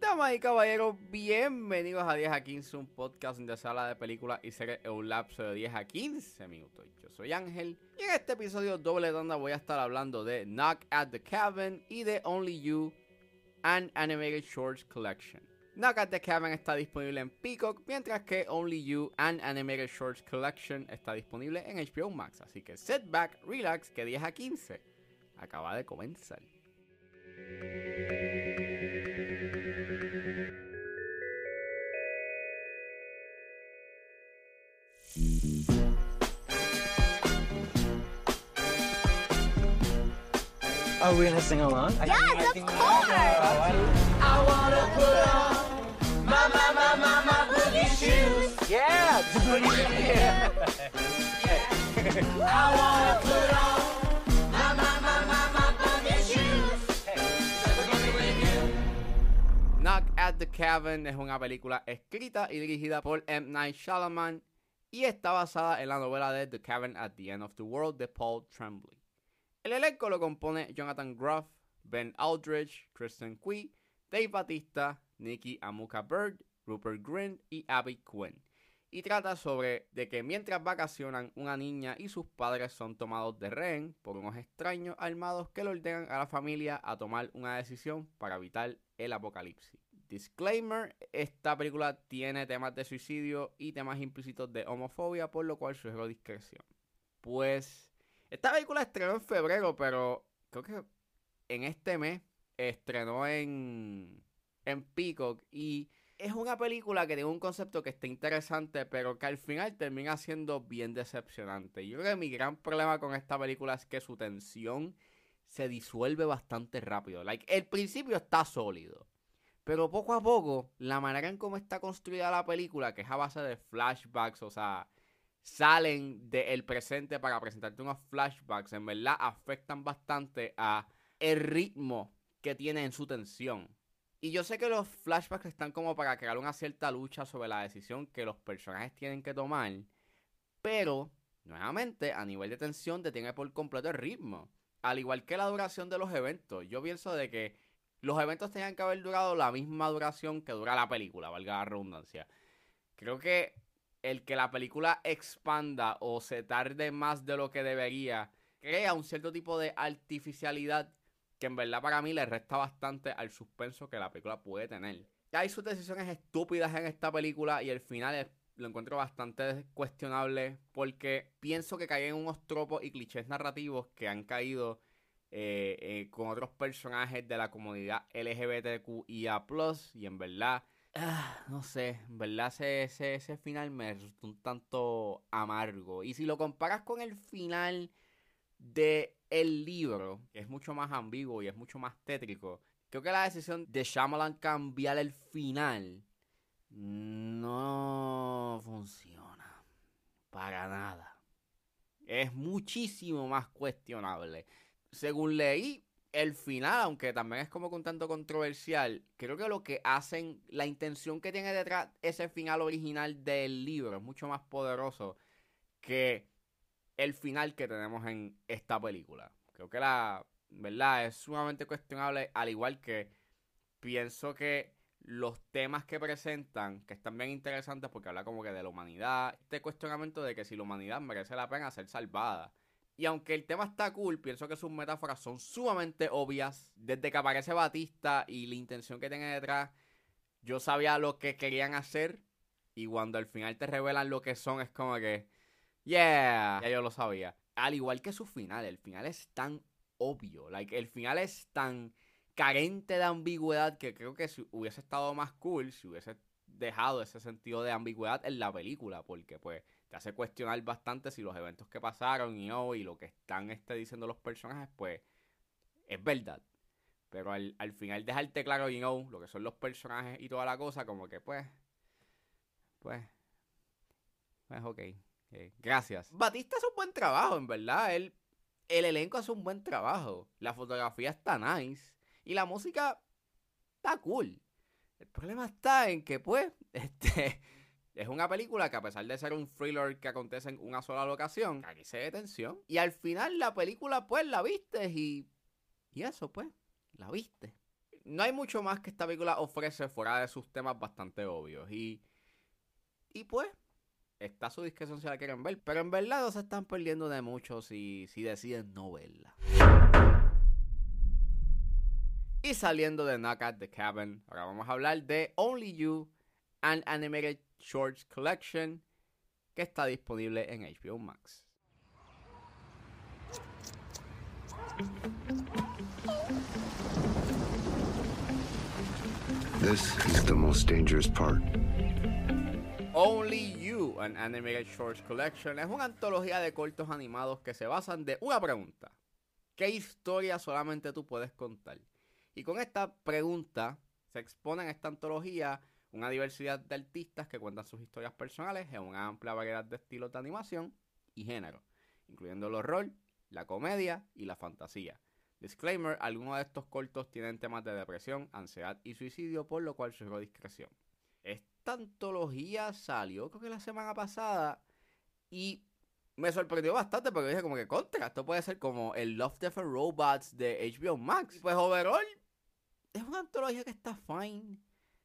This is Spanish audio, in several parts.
Damas y caballeros, bienvenidos a 10 a 15, un podcast de sala de películas y series en un lapso de 10 a 15 minutos. Yo soy Ángel y en este episodio doble tanda voy a estar hablando de Knock at the Cabin y de Only You, an Animated Shorts Collection. Knock at the Cabin está disponible en Peacock, mientras que Only You, an Animated Shorts Collection está disponible en HBO Max. Así que sit back, relax, que 10 a 15 acaba de comenzar. Are we gonna sing along? Yes, I of course. I- I wanna put on Knock at the Cabin es una película escrita y dirigida por M. Night Shyamalan y está basada en la novela de The Cabin at the End of the World de Paul Tremblay. El elenco lo compone Jonathan Groff, Ben Aldridge, Kristen Cui, Dave Batista, Nikki Amuka Bird, Rupert Grint y Abby Quinn. Y trata sobre de que mientras vacacionan, una niña y sus padres son tomados de rehén por unos extraños armados que le ordenan a la familia a tomar una decisión para evitar el apocalipsis. Disclaimer, esta película tiene temas de suicidio y temas implícitos de homofobia, por lo cual sugiero discreción. Pues, esta película estrenó en febrero, pero creo que en este mes estrenó en, en Peacock y es una película que tiene un concepto que está interesante, pero que al final termina siendo bien decepcionante. Yo creo que mi gran problema con esta película es que su tensión se disuelve bastante rápido. Like, el principio está sólido. Pero poco a poco, la manera en cómo está construida la película, que es a base de flashbacks, o sea, salen del presente para presentarte unos flashbacks, en verdad afectan bastante a el ritmo que tiene en su tensión. Y yo sé que los flashbacks están como para crear una cierta lucha sobre la decisión que los personajes tienen que tomar, pero nuevamente a nivel de tensión detiene por completo el ritmo. Al igual que la duración de los eventos, yo pienso de que los eventos tenían que haber durado la misma duración que dura la película, valga la redundancia. Creo que el que la película expanda o se tarde más de lo que debería crea un cierto tipo de artificialidad que en verdad para mí le resta bastante al suspenso que la película puede tener. Hay sus decisiones estúpidas en esta película y el final lo encuentro bastante cuestionable porque pienso que caen en unos tropos y clichés narrativos que han caído eh, eh, con otros personajes de la comunidad LGBTQIA+, y en verdad, ah, no sé, en verdad ese, ese, ese final me resultó un tanto amargo. Y si lo comparas con el final de el libro, es mucho más ambiguo y es mucho más tétrico, creo que la decisión de Shyamalan cambiar el final no funciona para nada. Es muchísimo más cuestionable. Según leí, el final, aunque también es como un tanto controversial, creo que lo que hacen, la intención que tiene detrás ese final original del libro es mucho más poderoso que el final que tenemos en esta película. Creo que la verdad es sumamente cuestionable, al igual que pienso que los temas que presentan, que están bien interesantes porque habla como que de la humanidad, este cuestionamiento de que si la humanidad merece la pena ser salvada. Y aunque el tema está cool, pienso que sus metáforas son sumamente obvias. Desde que aparece Batista y la intención que tiene detrás, yo sabía lo que querían hacer. Y cuando al final te revelan lo que son, es como que, yeah, ya yo lo sabía. Al igual que su final, el final es tan obvio. Like, el final es tan carente de ambigüedad que creo que si hubiese estado más cool si hubiese dejado ese sentido de ambigüedad en la película, porque pues te hace cuestionar bastante si los eventos que pasaron y, oh, y lo que están este, diciendo los personajes, pues es verdad. Pero al, al final dejarte claro, you know, lo que son los personajes y toda la cosa, como que pues, pues, pues ok. Ok, Gracias. Batista hace un buen trabajo, en verdad. Él, el elenco hace un buen trabajo. La fotografía está nice. Y la música está cool. El problema está en que, pues, este, Es una película que a pesar de ser un thriller que acontece en una sola locación, aquí se tensión. Y al final la película pues la viste y... Y eso pues, la viste. No hay mucho más que esta película ofrece fuera de sus temas bastante obvios. Y... Y pues, está su discreción si la quieren ver. Pero en verdad se están perdiendo de mucho si, si deciden no verla. Y saliendo de Knock at the Cabin, ahora vamos a hablar de Only You, an Animated Shorts Collection, que está disponible en HBO Max. This is the most dangerous part. Only You, an Animated Shorts Collection, es una antología de cortos animados que se basan de una pregunta. ¿Qué historia solamente tú puedes contar? Y con esta pregunta se expone en esta antología una diversidad de artistas que cuentan sus historias personales en una amplia variedad de estilos de animación y género, incluyendo el horror, la comedia y la fantasía. Disclaimer, algunos de estos cortos tienen temas de depresión, ansiedad y suicidio, por lo cual sugiero discreción. Antología salió creo que la semana pasada y me sorprendió bastante porque dije como que contra, esto puede ser como el Love, Death and Robots de HBO Max. Pues overall, es una antología que está fine.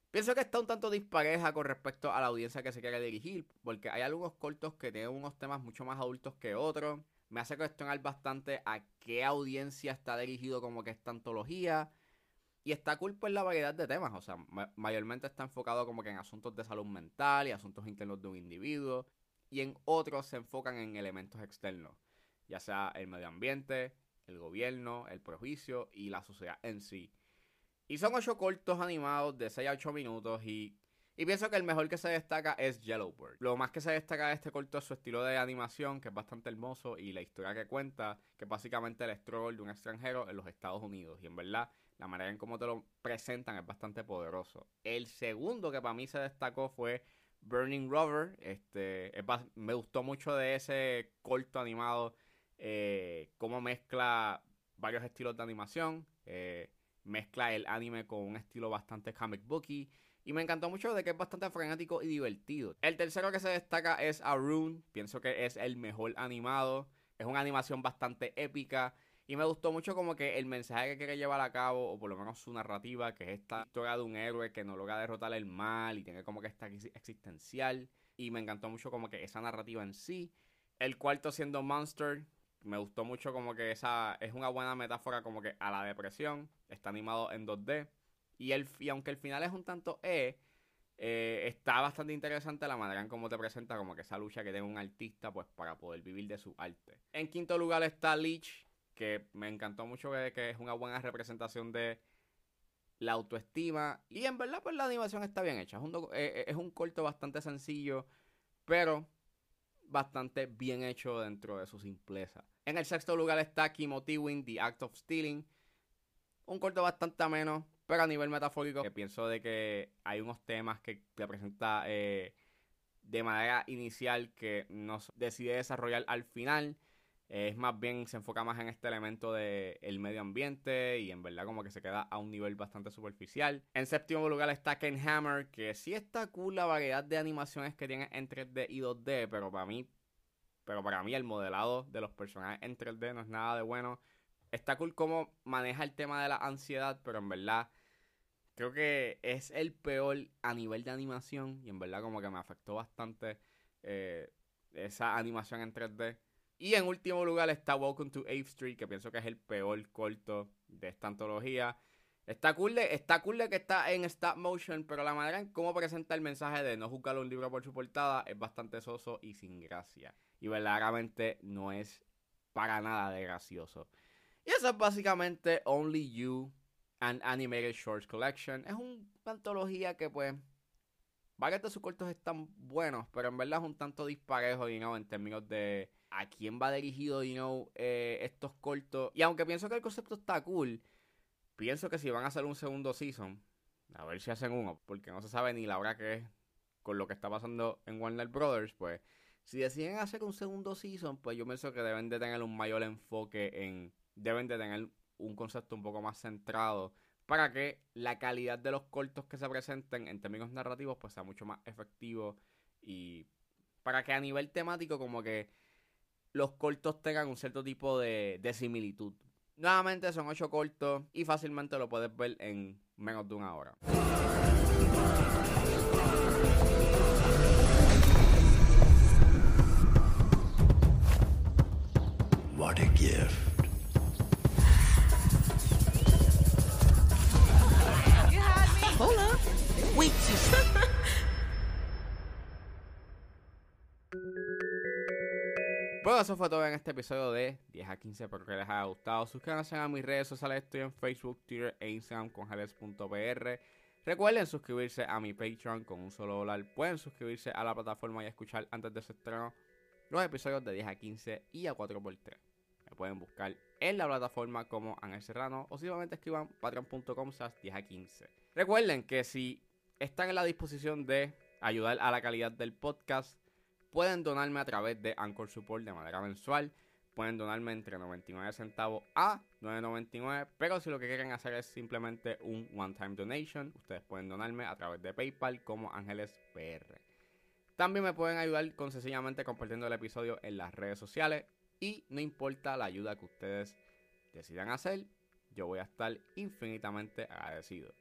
Pienso que está un tanto dispareja con respecto a la audiencia que se quiere dirigir, porque hay algunos cortos que tienen unos temas mucho más adultos que otros. Me hace cuestionar bastante a qué audiencia está dirigido como que esta antología. Y está cool pues la variedad de temas, o sea, ma- mayormente está enfocado como que en asuntos de salud mental y asuntos internos de un individuo. Y en otros se enfocan en elementos externos, ya sea el medio ambiente, el gobierno, el prejuicio y la sociedad en sí. Y son ocho cortos animados de 6 a 8 minutos y, y pienso que el mejor que se destaca es Yellowbird. Lo más que se destaca de este corto es su estilo de animación, que es bastante hermoso, y la historia que cuenta, que es básicamente el struggle de un extranjero en los Estados Unidos. Y en verdad, la manera en cómo te lo presentan es bastante poderoso. El segundo que para mí se destacó fue Burning Rover. Este, es me gustó mucho de ese corto animado, eh, cómo mezcla varios estilos de animación. eh, mezcla el anime con un estilo bastante comic booky. Y me encantó mucho de que es bastante frenético y divertido. El tercero que se destaca es Arun. Pienso que es el mejor animado. Es una animación bastante épica. Y me gustó mucho como que el mensaje que quiere llevar a cabo, o por lo menos su narrativa, que es esta historia de un héroe que no logra derrotar el mal y tiene como que esta crisis existencial. Y me encantó mucho como que esa narrativa en sí. El cuarto siendo Monster. Me gustó mucho como que esa es una buena metáfora como que a la depresión. Está animado en 2D. Y, el, y aunque el final es un tanto E, eh, está bastante interesante la manera en cómo te presenta como que esa lucha que tiene un artista pues para poder vivir de su arte. En quinto lugar está Leech, que me encantó mucho que, que es una buena representación de la autoestima. Y en verdad pues la animación está bien hecha. Es un, eh, eh, es un corto bastante sencillo, pero bastante bien hecho dentro de su simpleza. En el sexto lugar está Kimothy Win, The Act of Stealing. Un corto bastante ameno, pero a nivel metafórico, que pienso de que hay unos temas que te presenta eh, de manera inicial que no s- decide desarrollar al final. Es más bien, se enfoca más en este elemento del el medio ambiente y en verdad como que se queda a un nivel bastante superficial. En séptimo lugar está Ken Hammer, que sí está cool la variedad de animaciones que tiene en 3D y 2D, pero para mí, pero para mí el modelado de los personajes en 3D no es nada de bueno. Está cool cómo maneja el tema de la ansiedad, pero en verdad creo que es el peor a nivel de animación y en verdad como que me afectó bastante eh, esa animación en 3D. Y en último lugar está Welcome to 8th Street, que pienso que es el peor corto de esta antología. Está cool, de, está cool de que está en stop motion, pero la manera en cómo presenta el mensaje de no juzgar un libro por su portada es bastante soso y sin gracia. Y verdaderamente no es para nada de gracioso. Y eso es básicamente Only You, an Animated Shorts Collection. Es un- una antología que pues... Varios de sus cortos están buenos, pero en verdad es un tanto disparejo, know, en términos de a quién va dirigido, you know, eh, estos cortos. Y aunque pienso que el concepto está cool, pienso que si van a hacer un segundo season, a ver si hacen uno, porque no se sabe ni la hora que es con lo que está pasando en Warner Brothers, pues si deciden hacer un segundo season, pues yo pienso que deben de tener un mayor enfoque en, deben de tener un concepto un poco más centrado para que la calidad de los cortos que se presenten en términos narrativos pues sea mucho más efectivo Y para que a nivel temático como que los cortos tengan un cierto tipo de, de similitud. Nuevamente son 8 cortos y fácilmente lo puedes ver en menos de una hora. Eso fue todo en este episodio de 10 a 15. Espero que les haya gustado. Suscríbanse a mis redes sociales. Estoy en Facebook, Twitter e Instagram con Jales.pr. Recuerden suscribirse a mi Patreon con un solo dólar. Pueden suscribirse a la plataforma y escuchar antes de su estreno los episodios de 10 a 15 y a 4x3. Me pueden buscar en la plataforma como Ángel Serrano o simplemente escriban patreon.com 10 a 15. Recuerden que si están en la disposición de ayudar a la calidad del podcast, pueden donarme a través de Anchor Support de manera mensual. Pueden donarme entre 99 centavos a 9.99, pero si lo que quieren hacer es simplemente un one-time donation, ustedes pueden donarme a través de PayPal como Ángeles PR. También me pueden ayudar con sencillamente compartiendo el episodio en las redes sociales y no importa la ayuda que ustedes decidan hacer, yo voy a estar infinitamente agradecido.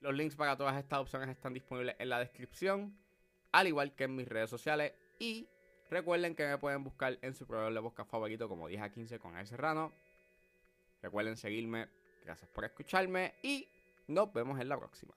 Los links para todas estas opciones están disponibles en la descripción, al igual que en mis redes sociales y recuerden que me pueden buscar en su proveedor de favorito como 10 a 15 con El Serrano. Recuerden seguirme. Gracias por escucharme y nos vemos en la próxima.